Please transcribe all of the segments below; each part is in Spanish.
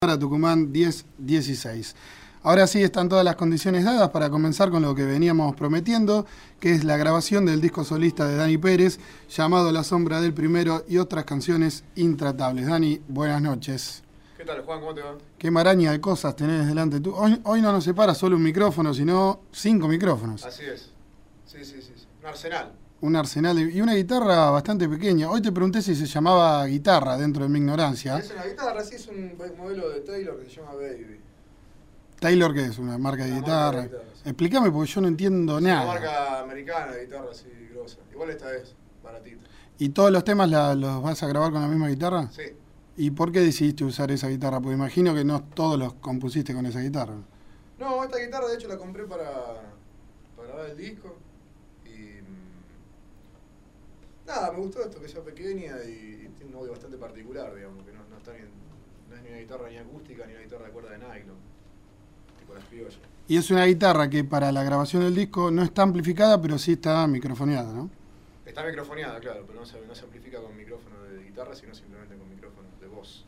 para Tucumán 10-16. Ahora sí están todas las condiciones dadas para comenzar con lo que veníamos prometiendo, que es la grabación del disco solista de Dani Pérez, llamado La sombra del primero y otras canciones intratables. Dani, buenas noches. ¿Qué tal, Juan? ¿Cómo te va? Qué maraña de cosas tenés delante tú. Hoy, hoy no nos separa solo un micrófono, sino cinco micrófonos. Así es. Sí, sí, sí. sí. Un arsenal. Un arsenal y una guitarra bastante pequeña. Hoy te pregunté si se llamaba guitarra dentro de mi ignorancia. Es una guitarra, sí, es un modelo de Taylor que se llama Baby. Taylor, ¿qué es? ¿Una marca de Una guitarra? marca de guitarra, sí. Explícame porque yo no entiendo Es una nada. marca americana de guitarra así, grosa. Igual esta es baratita. ¿Y todos los temas la- los vas a grabar con la misma guitarra? Sí. ¿Y por qué decidiste usar esa guitarra? Porque imagino que no todos los compusiste con esa guitarra. No, esta guitarra de hecho la compré para, para el disco. Y. mm, Nada, me gustó esto que sea pequeña y, y tiene un audio bastante particular, digamos, que no, no, está ni, no es ni una guitarra ni acústica ni una guitarra de cuerda de nylon. Tipo las criollas. Y es una guitarra que para la grabación del disco no está amplificada, pero sí está microfoneada, ¿no? Está microfoneada, claro, pero no se, no se amplifica con micrófono de guitarra, sino simplemente con micrófono de voz.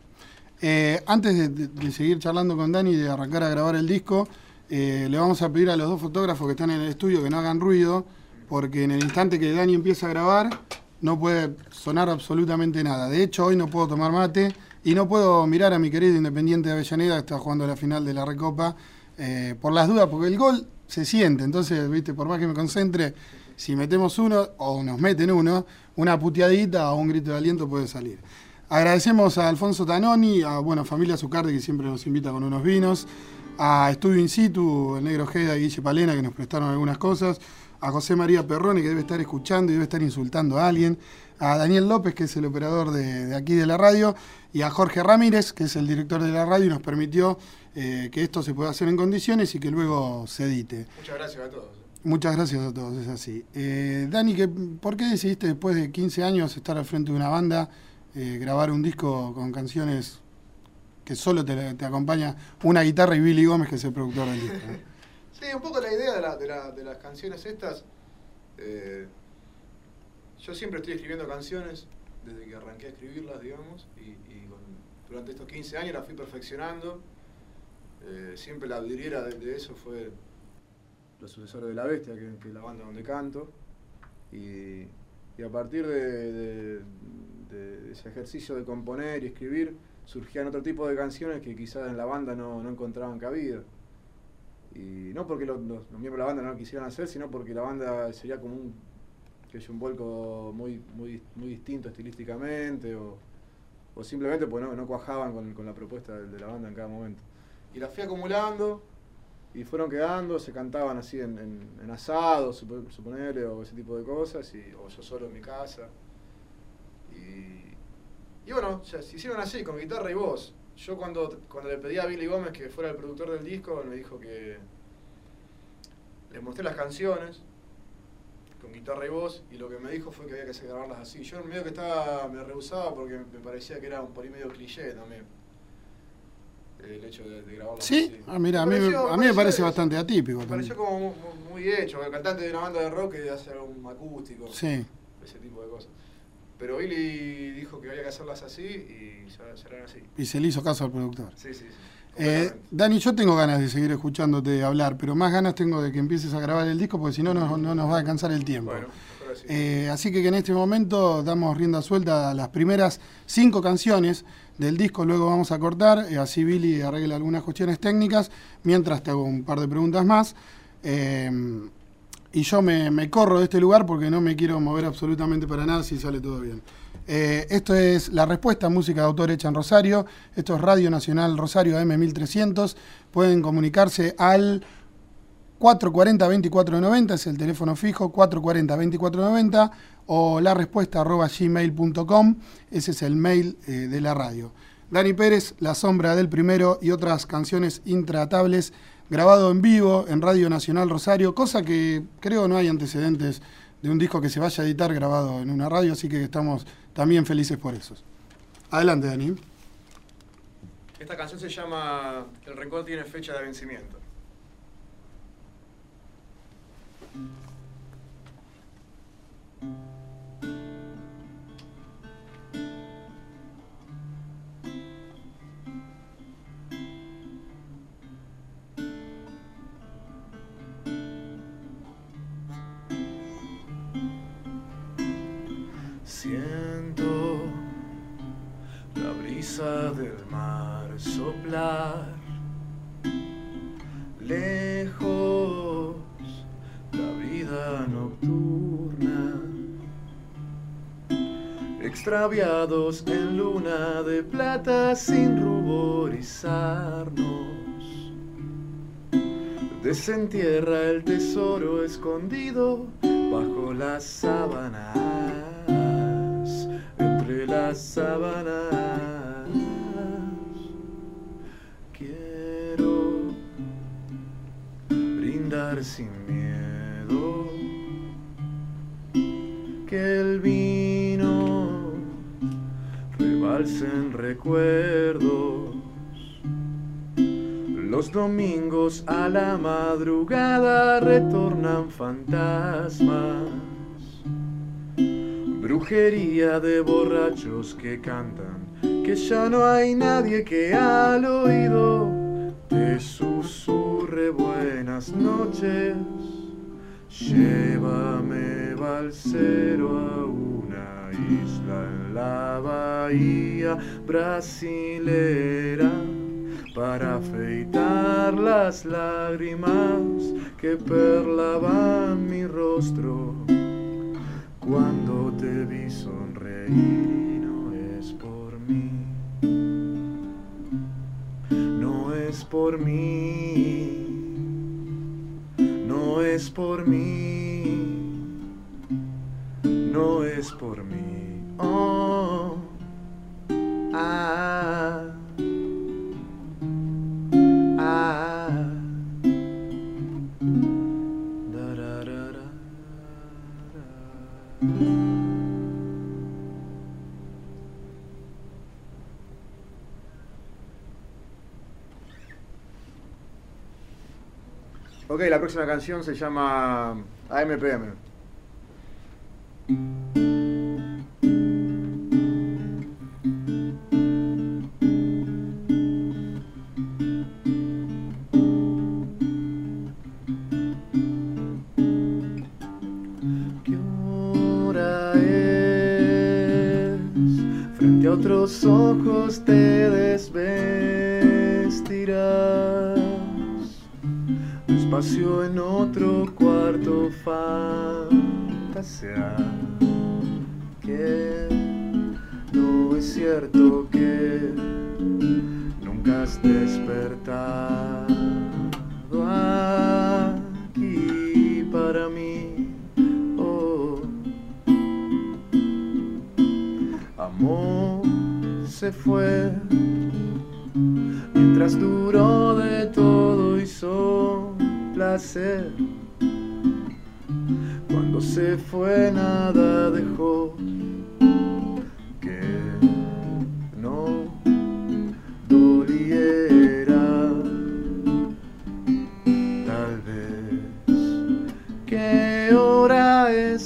Eh, antes de, de- de seguir charlando con Dani y de arrancar a grabar el disco, eh, le vamos a pedir a los dos fotógrafos que están en el estudio que no hagan ruido, porque en el instante que Dani empieza a grabar no puede sonar absolutamente nada. De hecho, hoy no puedo tomar mate y no puedo mirar a mi querido Independiente de Avellaneda, que está jugando la final de la Recopa, eh, por las dudas, porque el gol se siente. Entonces, viste, por más que me concentre, si metemos uno o nos meten uno, una puteadita o un grito de aliento puede salir. Agradecemos a Alfonso Tanoni, a bueno, Familia Zucardi, que siempre nos invita con unos vinos, a Estudio In Situ, el Negro Geda y Guille Palena, que nos prestaron algunas cosas, a José María Perrone, que debe estar escuchando y debe estar insultando a alguien, a Daniel López, que es el operador de, de aquí de la radio, y a Jorge Ramírez, que es el director de la radio, y nos permitió eh, que esto se pueda hacer en condiciones y que luego se edite. Muchas gracias a todos. Muchas gracias a todos, es así. Eh, Dani, ¿qué- ¿por qué decidiste después de 15 años estar al frente de una banda, eh, grabar un disco con canciones que solo te, te acompaña una guitarra y Billy Gómez, que es el productor del disco? Sí, un poco la idea de, la- de la- de las canciones estas. eh, yo siempre estoy escribiendo canciones desde que arranqué a escribirlas, digamos, y, durante estos 15 años las fui perfeccionando. Eh, siempre la vidriera de, eso fue Los Sucesores de la Bestia, que, es la banda donde canto. Y, a partir de ese ejercicio de componer y escribir, surgían otro tipo de canciones que quizás en la banda no, no encontraban cabida. Y no porque los, miembros de la banda no lo quisieran hacer, sino porque la banda sería como un, que es un vuelco muy, muy, muy distinto estilísticamente o, o simplemente pues no, no cuajaban con, con la propuesta de, la banda en cada momento. Y las fui acumulando y fueron quedando, se cantaban así en, en, en asados, supo- suponerle, o ese tipo de cosas, o yo solo en mi casa. Y, y bueno, ya se hicieron así, con guitarra y voz. Yo cuando, cuando le pedí a Billy Gómez que fuera el productor del disco, me dijo que les mostré las canciones con guitarra y voz, y lo que me dijo fue que había que grabarlas así. Yo medio que estaba, me rehusaba porque me parecía que era un por ahí medio cliché también. El hecho de, de grabarlas ¿Sí? así. Ah, mira, a mí, me- pareció- a mí me parece bastante atípico. me también. pareció como mu- mu- muy, hecho, el cantante de una banda de rock que hace un acústico, Sí. ese tipo de cosas. Pero Billy dijo que había que hacerlas así y ya, ya eran así. Y se le hizo caso al productor. Sí, sí, sí. Eh. Dani, yo tengo ganas de seguir escuchándote hablar, pero más ganas tengo de que empieces a grabar el disco, porque si no, no, no nos va a alcanzar el tiempo. Bueno, así. Eh, así que, que en este momento damos rienda suelta a las primeras cinco canciones del disco, luego vamos a cortar, eh, así Billy arregla algunas cuestiones técnicas, mientras te hago un par de preguntas más. Y yo me, corro de este lugar porque no me quiero mover absolutamente para nada si sale todo bien. Eh, esto es la respuesta, música de autor hecha en Rosario. Esto es Radio Nacional Rosario AM 1300. Pueden comunicarse al 440-2490 es el teléfono fijo, 440-2490 o la respuesta arroba gmail.com, ese es el mail eh, de la radio. Dani Pérez, La Sombra del Primero y otras canciones intratables, grabado en vivo en Radio Nacional Rosario, cosa que creo no hay antecedentes de un disco que se vaya a editar grabado en una radio, así que estamos también felices por eso. Adelante, Dani. Esta canción se llama El rencor tiene fecha de vencimiento. Del mar soplar. Lejos la vida nocturna. Extraviados en luna de plata sin ruborizarnos. Desentierra el tesoro escondido bajo las sábanas las sábanas. Sin miedo que el vino rebalse en recuerdos. Los domingos a la madrugada retornan fantasmas brujería de borrachos que cantan, que ya no hay nadie que al oído te susurre buenas noches. Llévame balsero a una isla en la bahía brasilera para afeitar las lágrimas que perlaban mi rostro cuando te vi sonreír es por mí, no es por mí, no es por mí. Oh, ah, ah. Ok, la próxima canción se llama AMPM.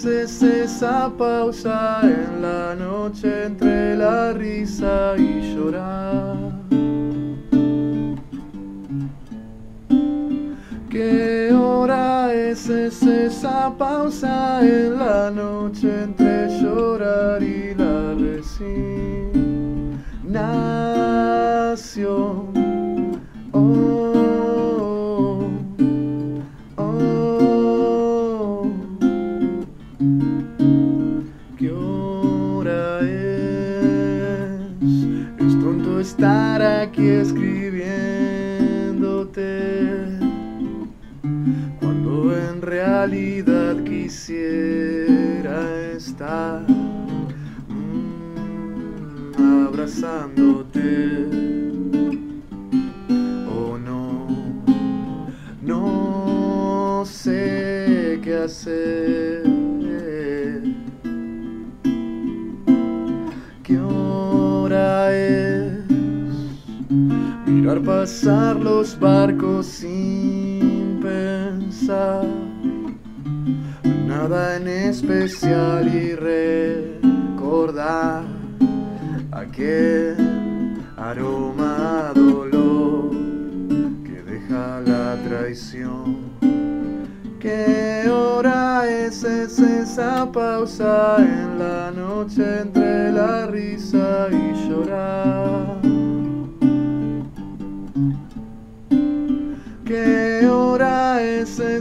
Hora es? Es esa pausa en la noche entre la risa y llorar. ¿Qué hora? Es esa pausa en la noche entre llorar y la resignación. Quisiera estar mm, abrazándote. Oh no, no sé qué hacer. ¿Qué hora es? Mirar pasar los barcos nada en especial y recordar aquel aroma dolor que deja la traición. ¿Qué hora es? Es esa pausa en la noche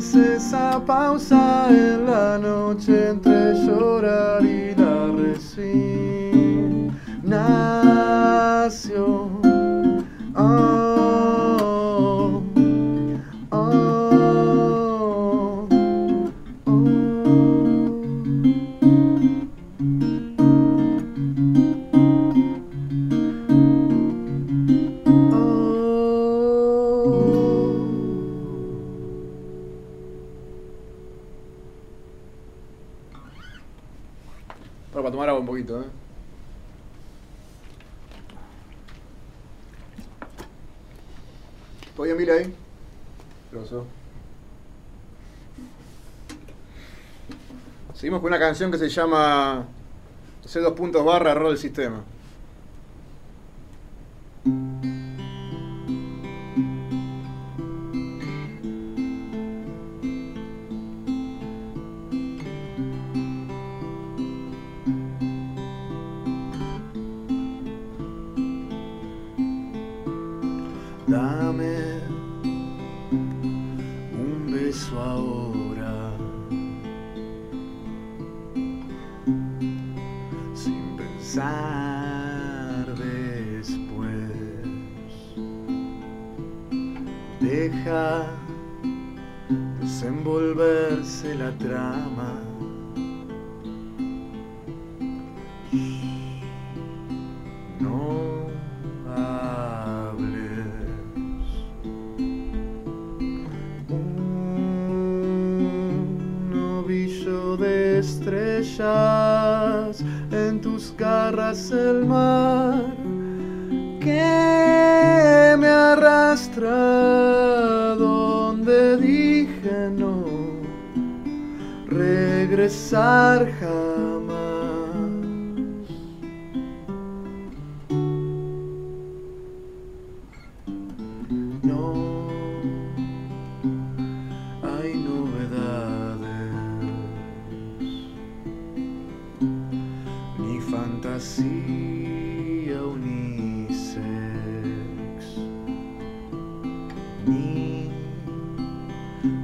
es esa pausa en la noche entre llorar canción que se llama C dos puntos barra del sistema.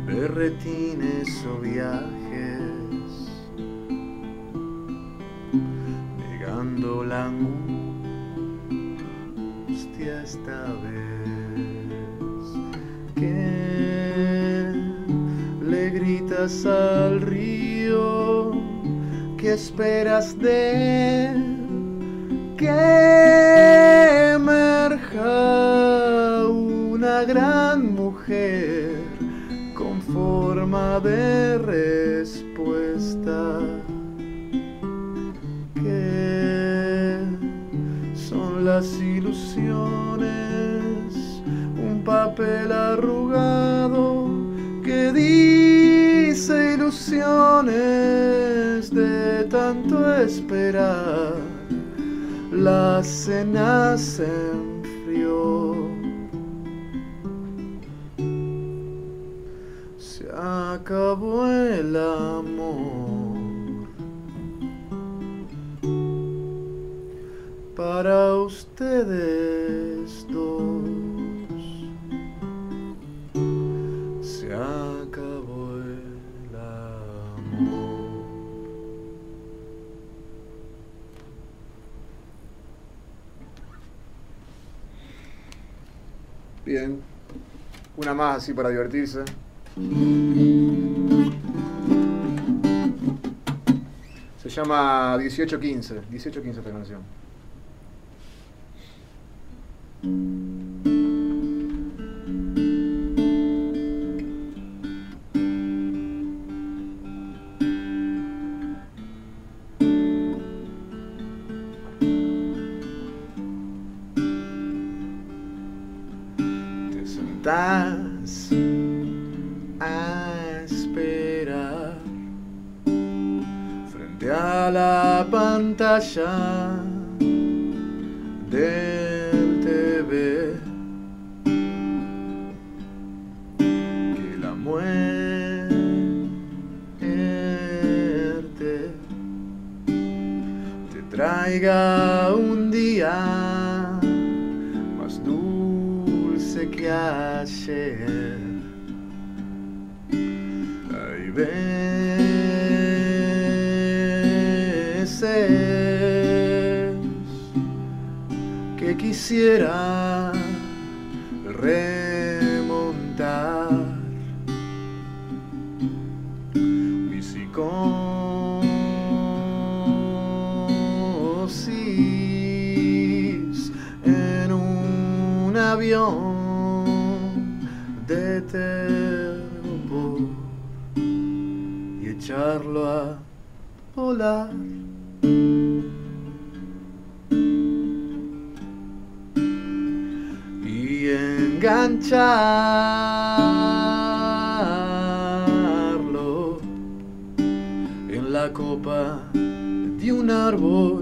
Berretines o viajes negando la angustia esta vez. Que le gritas al río que esperas de que emerja una gran mujer de respuesta que son las ilusiones un papel arrugado que dice ilusiones de tanto esperar. La cena se enfrió acabó el amor para ustedes dos se acabó el amor. Bien. Una más así para divertirse. Se llama 1815. 1815 esta canción. Avión de terror y echarlo a volar. Y engancharlo en la copa de un árbol.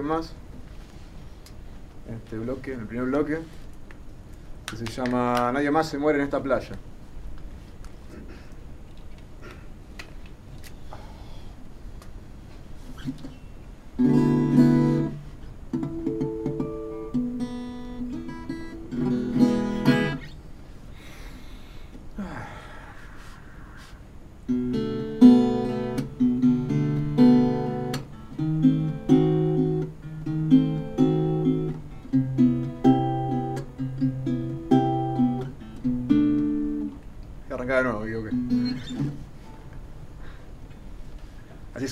Más. En este bloque, en el primer bloque. Que se llama Nadie más se muere en esta playa.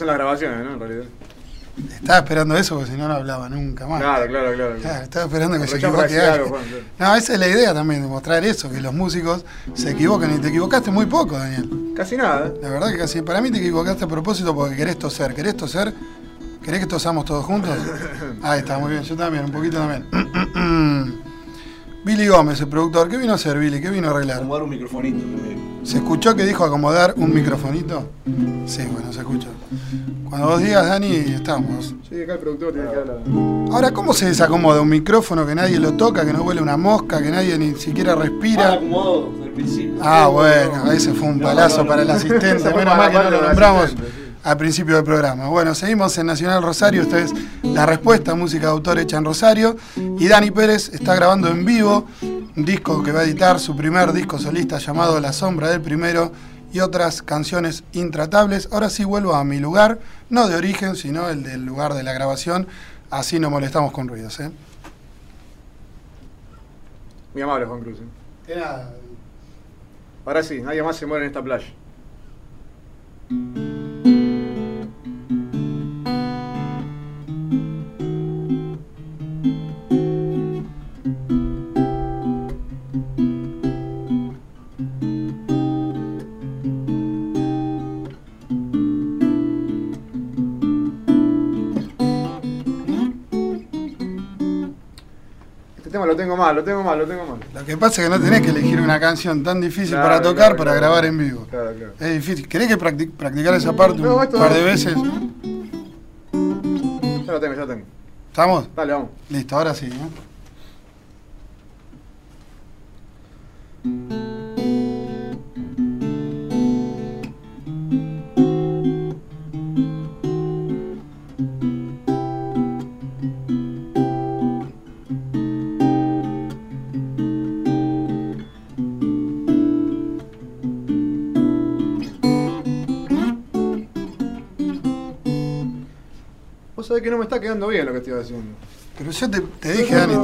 Son las grabaciones, ¿no? En realidad. Estaba esperando eso porque si no no hablaba nunca más. Claro, claro, claro. Claro, estaba esperando que se equivoque algo, Juan, claro. No, esa es la idea también, demostrar eso, que los músicos se equivocan y te equivocaste muy poco, Daniel. Casi nada. ¿eh? La verdad que casi, para mí te equivocaste a propósito porque querés toser, querés toser, querés que tosamos todos juntos. Ahí está, muy bien, yo también, un poquito también. Billy Gómez, el productor, ¿qué vino a hacer Billy? ¿Qué vino a arreglar? Acomodar un microfonito también. ¿Se escuchó que dijo acomodar un microfonito? Sí, bueno, se escuchó. Cuando vos digas, Dani, estamos. Sí, acá el productor tiene que hablar. Ahora, ¿cómo se desacomoda un micrófono que nadie lo toca, que no huele una mosca, que nadie ni siquiera respira? acomodado desde el principio. Ah, bueno, ese fue un palazo no, no. para el asistente, menos mal que no lo nombramos al principio del programa. Bueno, seguimos en Nacional Rosario, esta es la respuesta, música de autor hecha en Rosario. Y Dani Pérez está grabando en vivo un disco que va a editar, su primer disco solista llamado La Sombra del Primero y otras canciones intratables. Ahora sí vuelvo a mi lugar, no de origen, sino el del lugar de la grabación, así no molestamos con ruidos. ¿eh? Muy amable, Juan Cruz. ¿eh? Ahora sí, nadie más se muere en esta playa. Tengo mal, lo tengo mal, lo tengo mal. Lo que pasa es que no tenés que elegir una canción tan difícil Claro, para tocar claro, para claro. grabar en vivo. Claro, claro. Es difícil. ¿Querés que practi- practicar esa parte No, un par de veces? Ya lo tengo, ya lo tengo. ¿Estamos? Dale, vamos. Listo, ahora sí. ¿eh? Vos sabés que no me está quedando bien lo que estoy haciendo. Pero yo te, te dije, Dani.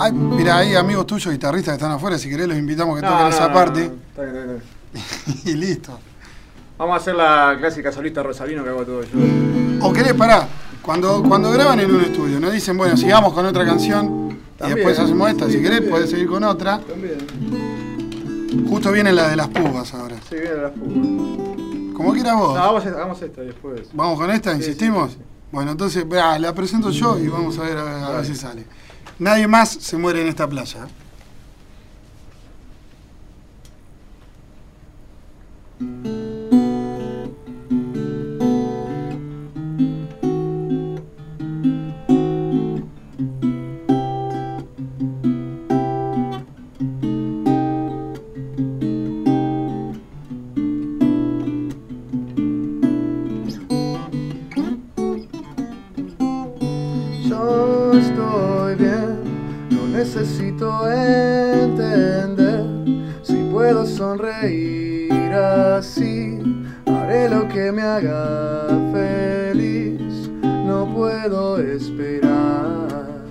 Ay, mira, hay amigos tuyos guitarristas que están afuera. Si querés, los invitamos a que No, toquen no, esa no, parte. no, está bien, está bien, está bien. y listo. Vamos a hacer la clásica solista Rosalino que hago todo yo. O querés, pará, cuando, cuando graban en un estudio, no dicen, bueno, sigamos con otra canción y después hacemos esta. sí, si querés, también. podés seguir con otra. También. Justo viene la de las púas ahora. Sí, viene la fuga. Como quieras vos. No, hagamos, hagamos esta después. ¿Vamos con esta? ¿Insistimos? sí, sí, sí. Bueno, entonces, verá, la presento yo y vamos a ver a, ver- a ver Dale. si sale. Nadie más se muere en esta playa. Necesito entender si puedo sonreír así. Haré lo que me haga feliz, no puedo esperar.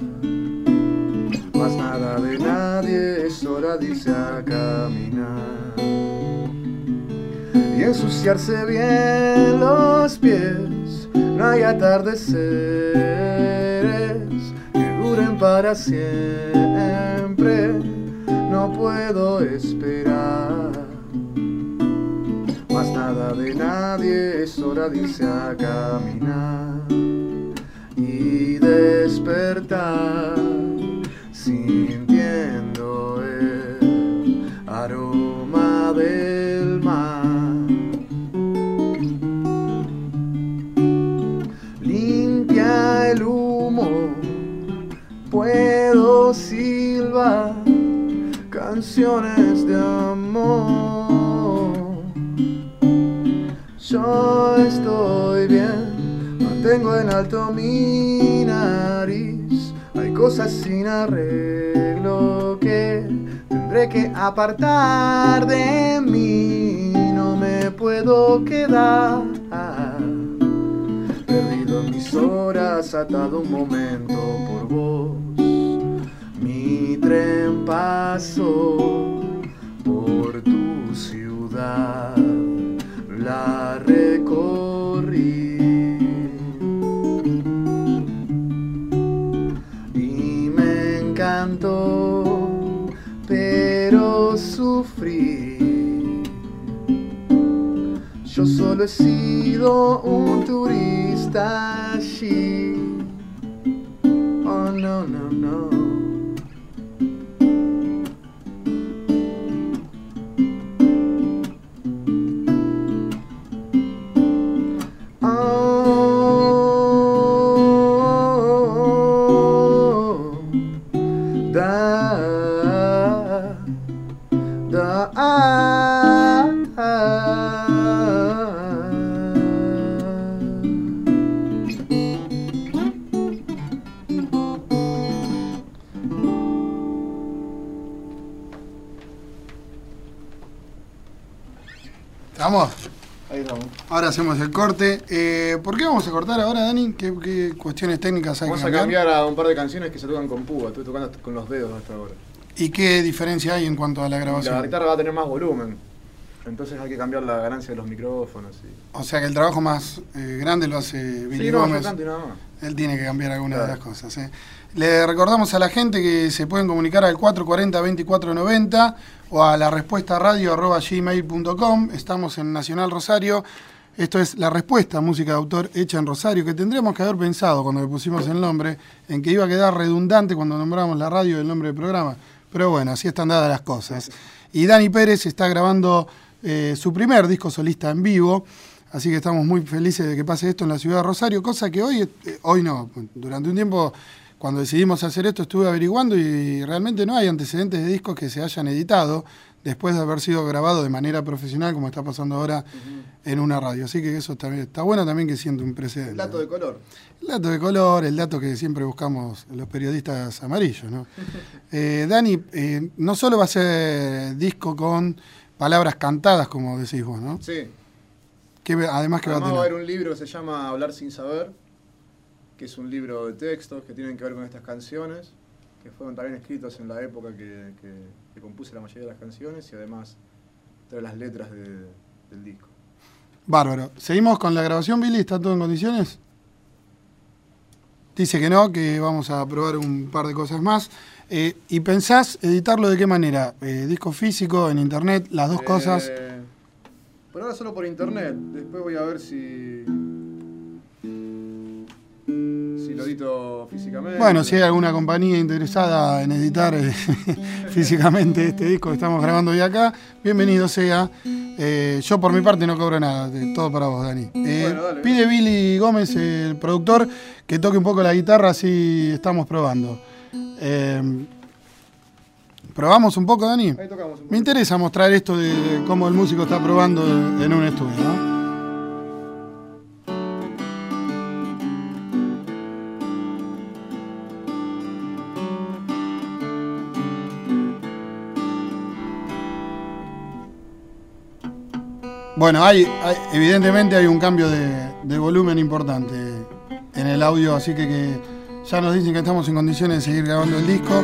Más nada de nadie, es hora de irse a caminar y ensuciarse bien los pies. No hay atardeceres para siempre. No puedo esperar más nada de nadie. Es hora de irse a caminar y despertar sintiendo puedo silbar canciones de amor. Yo estoy bien, mantengo en alto mi nariz. Hay cosas sin arreglo que tendré que apartar de mí. No me puedo quedar perdido en mis horas, atado un momento por vos. Mi tren pasó por tu ciudad, la recorrí. Y me encantó, pero sufrí. Yo solo he sido un turista allí. Hacemos el corte. Eh, ¿Por qué vamos a cortar ahora, Dani? ¿Qué, qué cuestiones técnicas hay Vamos que a cambiar? a un par de canciones que se tocan con púa. Estoy tocando con los dedos hasta ahora. ¿Y qué diferencia hay en cuanto a la La grabación? guitarra va a tener más volumen. Entonces hay que cambiar la ganancia de los micrófonos. Y... O sea que el trabajo más eh, grande lo hace Billy Sí, no, Gómez. nada más. Él tiene que cambiar algunas de las cosas. ¿eh? Le recordamos a la gente que se pueden comunicar al 440-2490 o a la respuesta radio. Estamos en Nacional Rosario. Esto es la respuesta, música de autor hecha en Rosario, que tendríamos que haber pensado cuando le pusimos el nombre, en que iba a quedar redundante cuando nombramos la radio el nombre del programa. Pero bueno, así están dadas las cosas. Y Dani Pérez está grabando eh, su primer disco solista en vivo. Así que estamos muy felices de que pase esto en la ciudad de Rosario, cosa que hoy, eh, hoy no, durante un tiempo cuando decidimos hacer esto estuve averiguando y realmente no hay antecedentes de discos que se hayan editado después de haber sido grabado de manera profesional como está pasando ahora en una radio. Así que eso también está bueno también que siente un precedente. El dato de color. El dato de color, el dato que siempre buscamos los periodistas amarillos, ¿no? Eh, Dani, eh, no solo va a ser disco con palabras cantadas, como decís vos, ¿no? Sí. Que además que va a Además va a tener. haber un libro que se llama Hablar sin saber, que es un libro de textos que tienen que ver con estas canciones, que fueron también escritos en la época que, que- que compuse la mayoría de las canciones y además trae las letras de- del disco. Bárbaro. ¿Seguimos con la grabación, Billy? ¿Está todo en condiciones? dice que no, que vamos a probar un par de cosas más. Eh, ¿Y pensás editarlo de qué manera? Eh, ¿Disco físico, en internet, las dos cosas? Eh, Por ahora solo por internet. Después voy a ver si. Si lo edito físicamente. Bueno, si hay alguna compañía interesada en editar eh, físicamente este disco que estamos grabando hoy acá, bienvenido sea. Eh, yo por mi parte no cobro nada, todo para vos, Dani. Eh, Bueno, dale. pide Billy Gómez, el productor, que toque un poco la guitarra, así estamos probando. Eh, ¿Probamos un poco, Dani? Ahí tocamos un Me poco. interesa mostrar esto de, de cómo el músico está probando en un estudio, ¿no? Bueno, hay, hay- evidentemente hay un cambio de, de volumen importante en el audio, así que, que ya nos dicen que estamos en condiciones de seguir grabando el disco.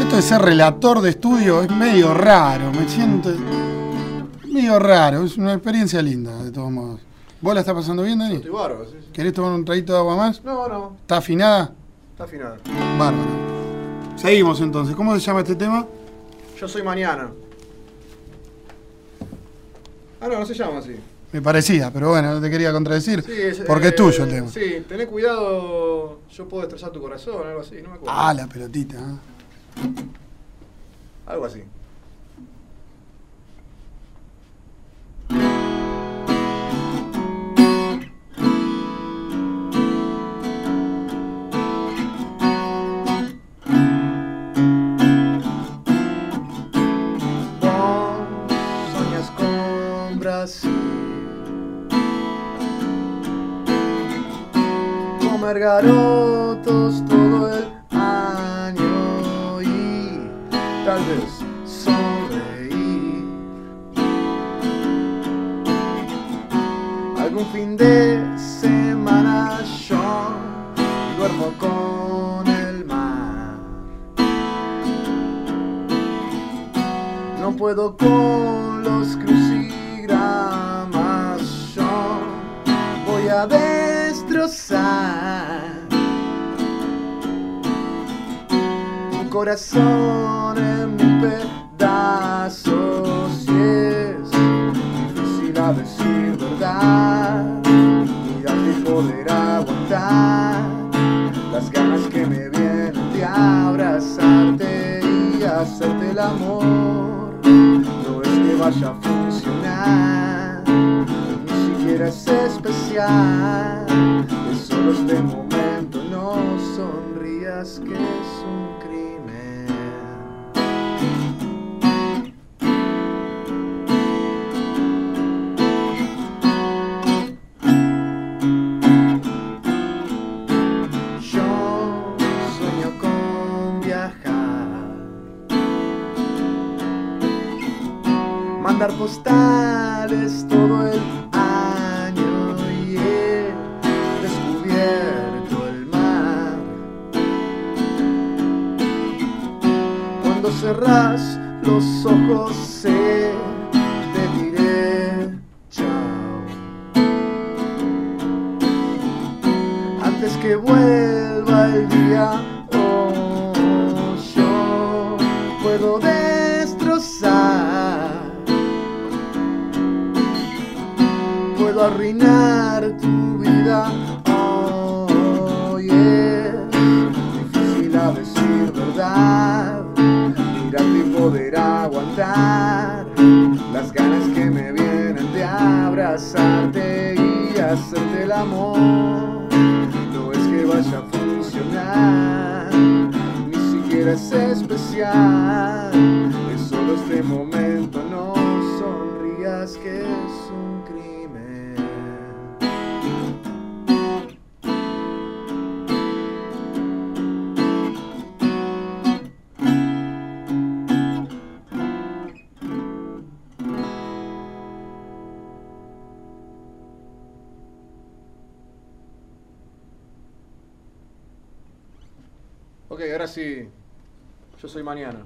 Esto de ser relator de estudio es medio raro, me siento medio raro, es una experiencia linda de todos modos. ¿Vos la estás pasando bien, Dani? Estoy bárbaro, sí, sí. ¿Querés tomar un traguito de agua más? No, no. ¿Está afinada? Está afinado. Bárbaro. Seguimos entonces. ¿Cómo se llama este tema? Yo soy mañana. Ah, no, no se llama así. Me parecía, pero bueno, no te quería contradecir. Sí, es, porque es eh, tuyo el tema. Sí, tené cuidado. Yo puedo destrozar tu corazón, algo así, no me acuerdo. Ah, la pelotita. ¿eh? Algo así. Sí. Yo soy mañana.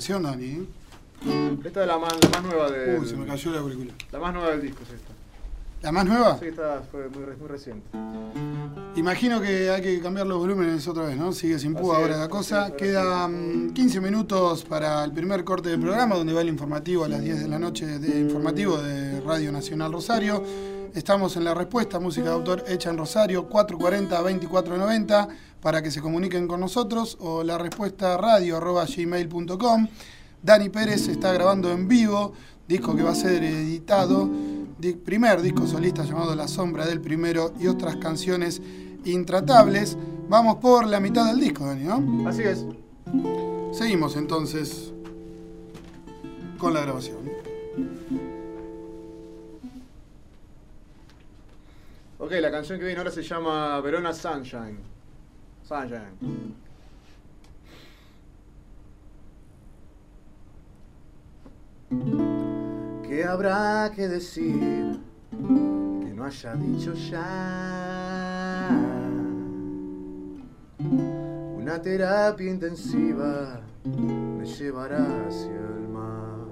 Canción. ¿eh? Esta es la más, la más nueva de. Uy, se me cayó la auricular. La más nueva del disco es esta. ¿La más nueva? Sí, esta fue muy, re- muy reciente. Imagino que hay que cambiar los volúmenes otra vez, ¿no? Sigue sin púa ahora la cosa. Quedan sí. 15 minutos para el primer corte del programa, donde va el informativo a las 10 de la noche de informativo de Radio Nacional Rosario. Estamos en la respuesta, música de autor hecha en Rosario, 440-2490, para que se comuniquen con nosotros, o la respuesta radio arroba gmail.com. Dani Pérez está grabando en vivo, disco que va a ser editado, di- primer disco solista llamado La Sombra del Primero y otras canciones intratables. Vamos por la mitad del disco, Dani, ¿no? Así es. Seguimos entonces con la grabación. Ok, la canción que viene ahora se llama Verona Sunshine. Sunshine. ¿Qué habrá que decir que no haya dicho ya? Una terapia intensiva me llevará hacia el mar.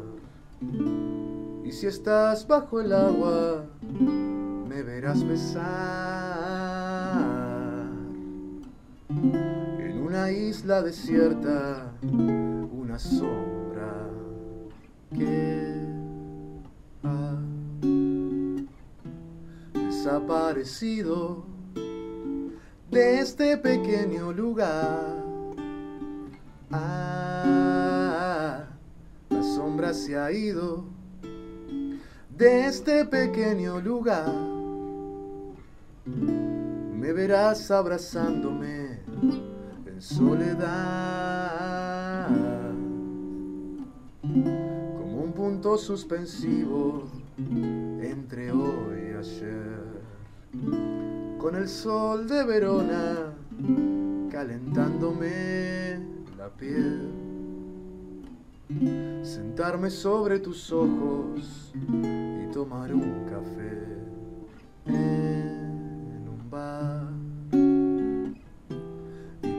Y si estás bajo el agua, me verás besar en una isla desierta, una sombra que ha desaparecido de este pequeño lugar. Ah, la sombra se ha ido de este pequeño lugar. Me verás abrazándome en soledad, como un punto suspensivo entre hoy y ayer, con el sol de Verona calentándome la piel sentarme sobre tus ojos y tomar un café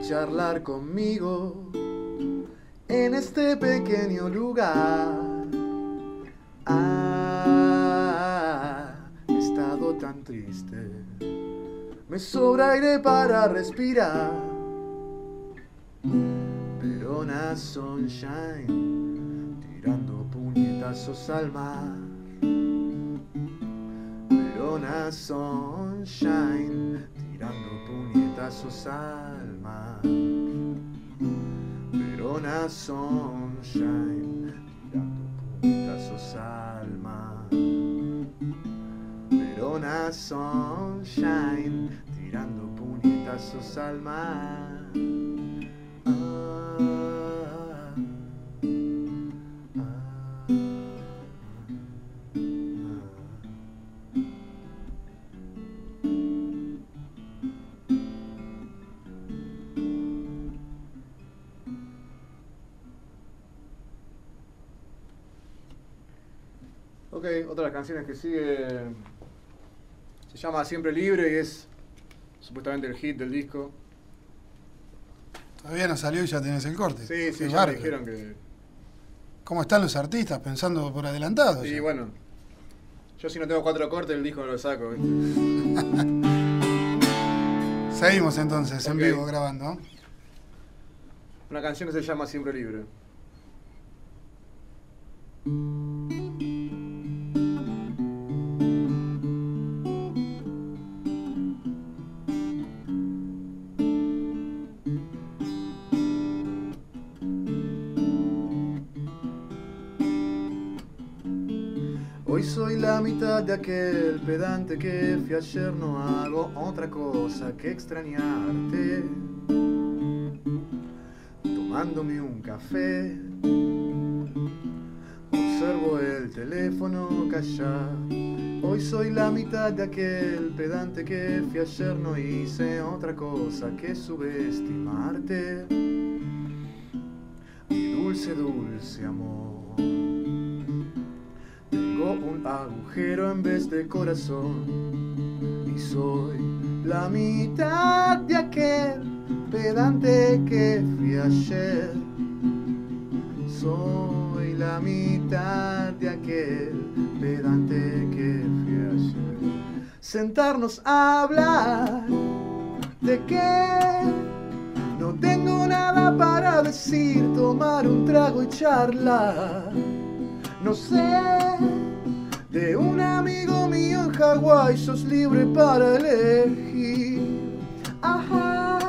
charlar conmigo en este pequeño lugar. Ah, he estado tan triste, me sobra aire para respirar. Verona Sunshine, tirando puñetazos al mar. Verona Sunshine, tirando puñetazos al mar. Verona Sunshine, tirando puñetazos al mar. Verona Sunshine, tirando puñetazos al mar. Canciones que sigue se llama Siempre Libre y es supuestamente el hit del disco. Todavía no salió y ya tenés el corte. Sí, sí, ya me dijeron que... ¿Cómo están los artistas pensando por adelantado? Y ya? bueno, yo si no tengo cuatro cortes, el disco no lo saco. Seguimos entonces en vivo grabando. Una canción que se llama Siempre Libre. De aquel pedante que fui ayer, no hago otra cosa que extrañarte. Tomándome un café, observo el teléfono callar. Hoy soy la mitad de aquel pedante que fui ayer, no hice otra cosa que subestimarte. Mi dulce, dulce amor. Agujero en vez de corazón y soy la mitad de aquel pedante que fui ayer. Soy la mitad de aquel pedante que fui ayer. Sentarnos a hablar de que no tengo nada para decir, tomar un trago y charlar. No sé, de un amigo mío en Hawái sos libre para elegir. Ajá,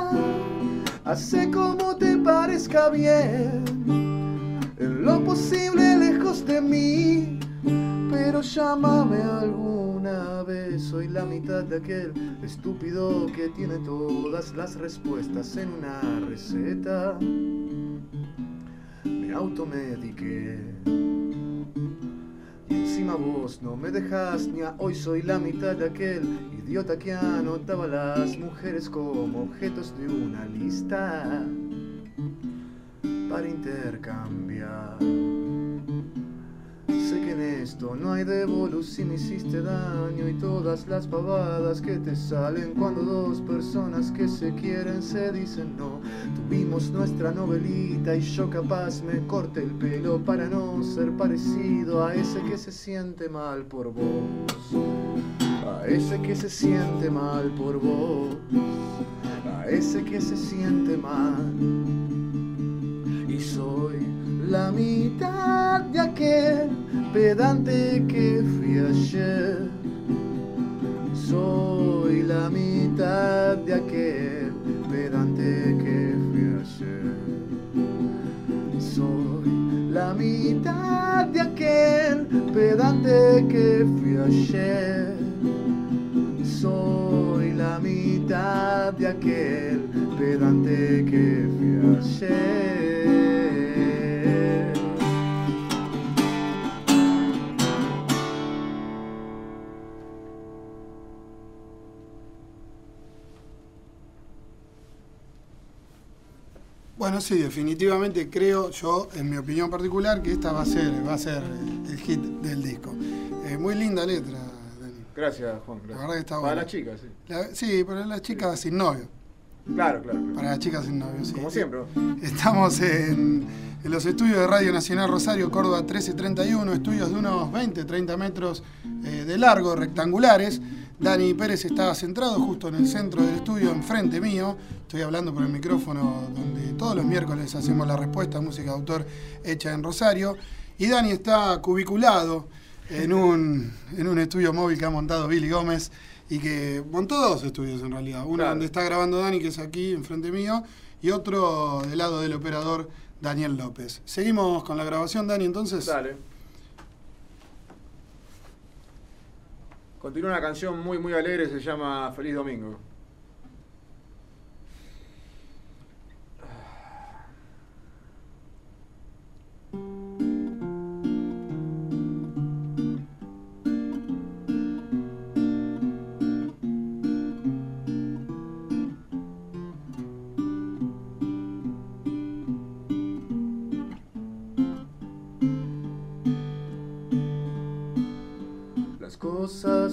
hace como te parezca bien, en lo posible lejos de mí. Pero llámame alguna vez, soy la mitad de aquel estúpido que tiene todas las respuestas en una receta. Me automediqué. Encima vos no me dejas ni a hoy soy la mitad de aquel idiota que anotaba las mujeres como objetos de una lista para intercambiar. Sé que en esto no hay devolución, hiciste daño y todas las pavadas que te salen cuando dos personas que se quieren se dicen no. Tuvimos nuestra novelita y yo capaz me corte el pelo para no ser parecido a ese que se siente mal por vos. A ese que se siente mal por vos. A ese que se siente mal la mitad de aquel pedante que fui ayer. Soy la mitad de aquel pedante que fui ayer. Soy la mitad de aquel pedante que fui ayer. Soy la mitad de aquel pedante que fui ayer. Bueno, sí, definitivamente creo yo, en mi opinión particular, que esta va a ser, va a ser el hit del disco. Eh, muy linda letra, Dani. Gracias, Juan. gracias. La verdad que está Para bueno. las chicas, sí. La- sí, para las chicas sin novio. Claro, claro. claro. Para las chicas sin novio, sí. Como siempre. Estamos en, en los estudios de Radio Nacional Rosario, Córdoba 1331, estudios de unos 20, 30 metros eh, de largo, rectangulares. Dani Pérez está centrado justo en el centro del estudio, enfrente mío. Estoy hablando por el micrófono donde todos los miércoles hacemos la respuesta a música de autor hecha en Rosario. Y Dani está cubiculado en un, en un estudio móvil que ha montado Billy Gómez y que montó dos estudios en realidad. Uno Claro. donde está grabando Dani, que es aquí enfrente mío, y otro del lado del operador Daniel López. Seguimos con la grabación, Dani, entonces. Dale. Continúa una canción muy, muy alegre, se llama Feliz Domingo.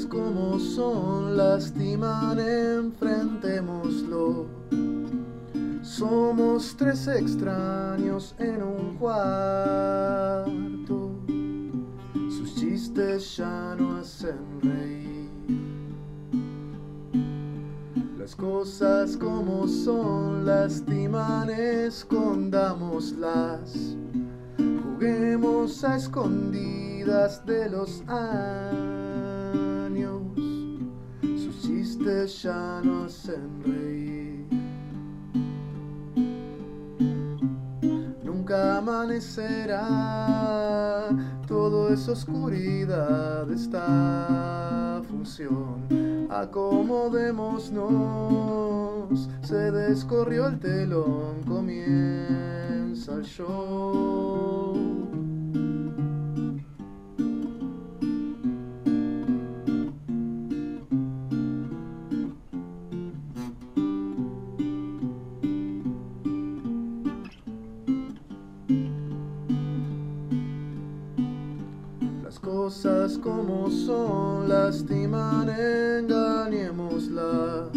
Como son lastiman, enfrentémoslo. Somos tres extraños en un cuarto. Sus chistes ya no hacen reír. Las cosas como son lastiman, escondámoslas. Juguemos a escondidas de los años. No hacen reír. Nunca amanecerá, todo es oscuridad esta función. Acomodémonos, se descorrió el telón, comienza el show. Cosas como son lastiman, engañémoslas.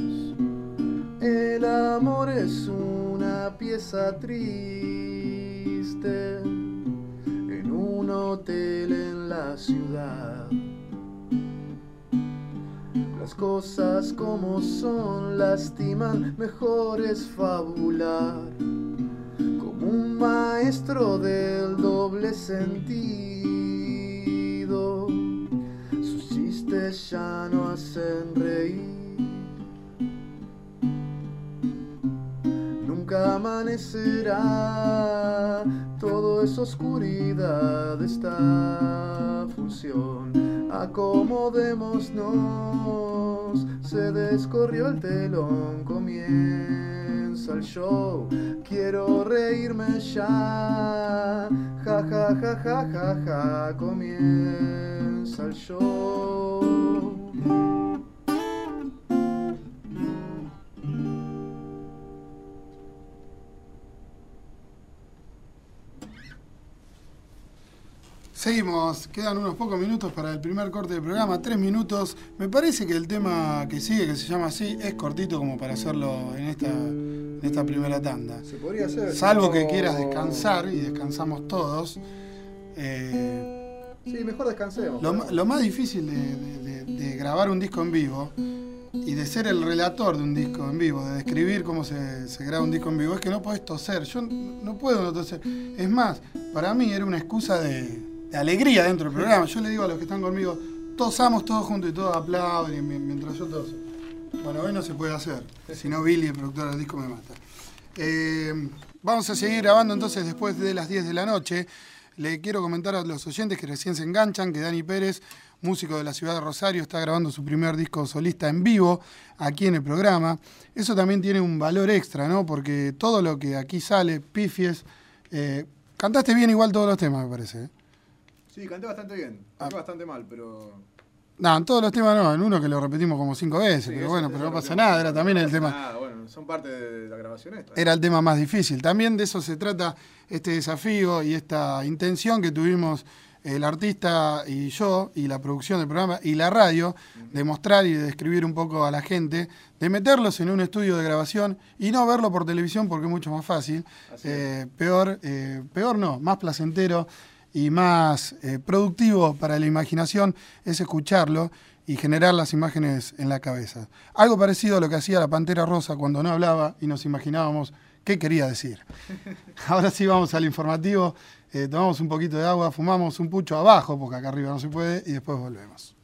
El amor es una pieza triste en un hotel en la ciudad. Las cosas como son lastiman, mejor es fabular como un maestro del doble sentido. Ya no hacen reír. Nunca amanecerá, todo es oscuridad esta función. Acomodémonos, se descorrió el telón, comienza el show. Quiero reírme ya, ja ja ja ja ja ja, comienza el show. Seguimos, quedan unos pocos minutos para el primer corte del programa, tres minutos. Me parece que el tema que sigue, que se llama así, es cortito como para hacerlo en esta, en esta primera tanda. Se podría hacer. Salvo que quieras descansar, y descansamos todos. Eh, Sí, mejor descansemos. lo, más difícil de, de- de- de grabar un disco en vivo y de ser el relator de un disco en vivo, de describir cómo se, se graba un disco en vivo, es que no podés toser. Yo no puedo no toser. Es más, para mí era una excusa de, de alegría dentro del programa. Yo le digo a los que están conmigo, tosamos todos juntos y todos aplauden mientras yo toso. Bueno, hoy no se puede hacer, si no Billy, el productor del disco, me mata. Eh, vamos a seguir grabando entonces después de las 10 de la noche. Le quiero comentar a los oyentes que recién se enganchan que Dani Pérez, músico de la ciudad de Rosario, está grabando su primer disco solista en vivo aquí en el programa. Eso también tiene un valor extra, ¿no? Porque todo lo que aquí sale, pifies, eh, cantaste bien igual todos los temas, me parece. ¿eh? Sí, canté bastante bien. Ah. Canté bastante mal, pero. No, en todos los temas no, en uno que lo repetimos como cinco veces, Sí, pero bueno, pero no pasa nada, era también el tema. nada, bueno, son parte de la grabación esta. era el tema más difícil. También de eso se trata este desafío y esta intención que tuvimos el artista y yo, y la producción del programa, y la radio, de mostrar y de describir un poco a la gente, de meterlos en un estudio de grabación y no verlo por televisión porque es mucho más fácil. Eh, peor, eh, peor no, más placentero y más eh, productivo para la imaginación es escucharlo y generar las imágenes en la cabeza. Algo parecido a lo que hacía la Pantera Rosa cuando no hablaba y nos imaginábamos qué quería decir. Ahora sí vamos al informativo, eh, tomamos un poquito de agua, fumamos un pucho abajo, porque acá arriba no se puede, y después volvemos.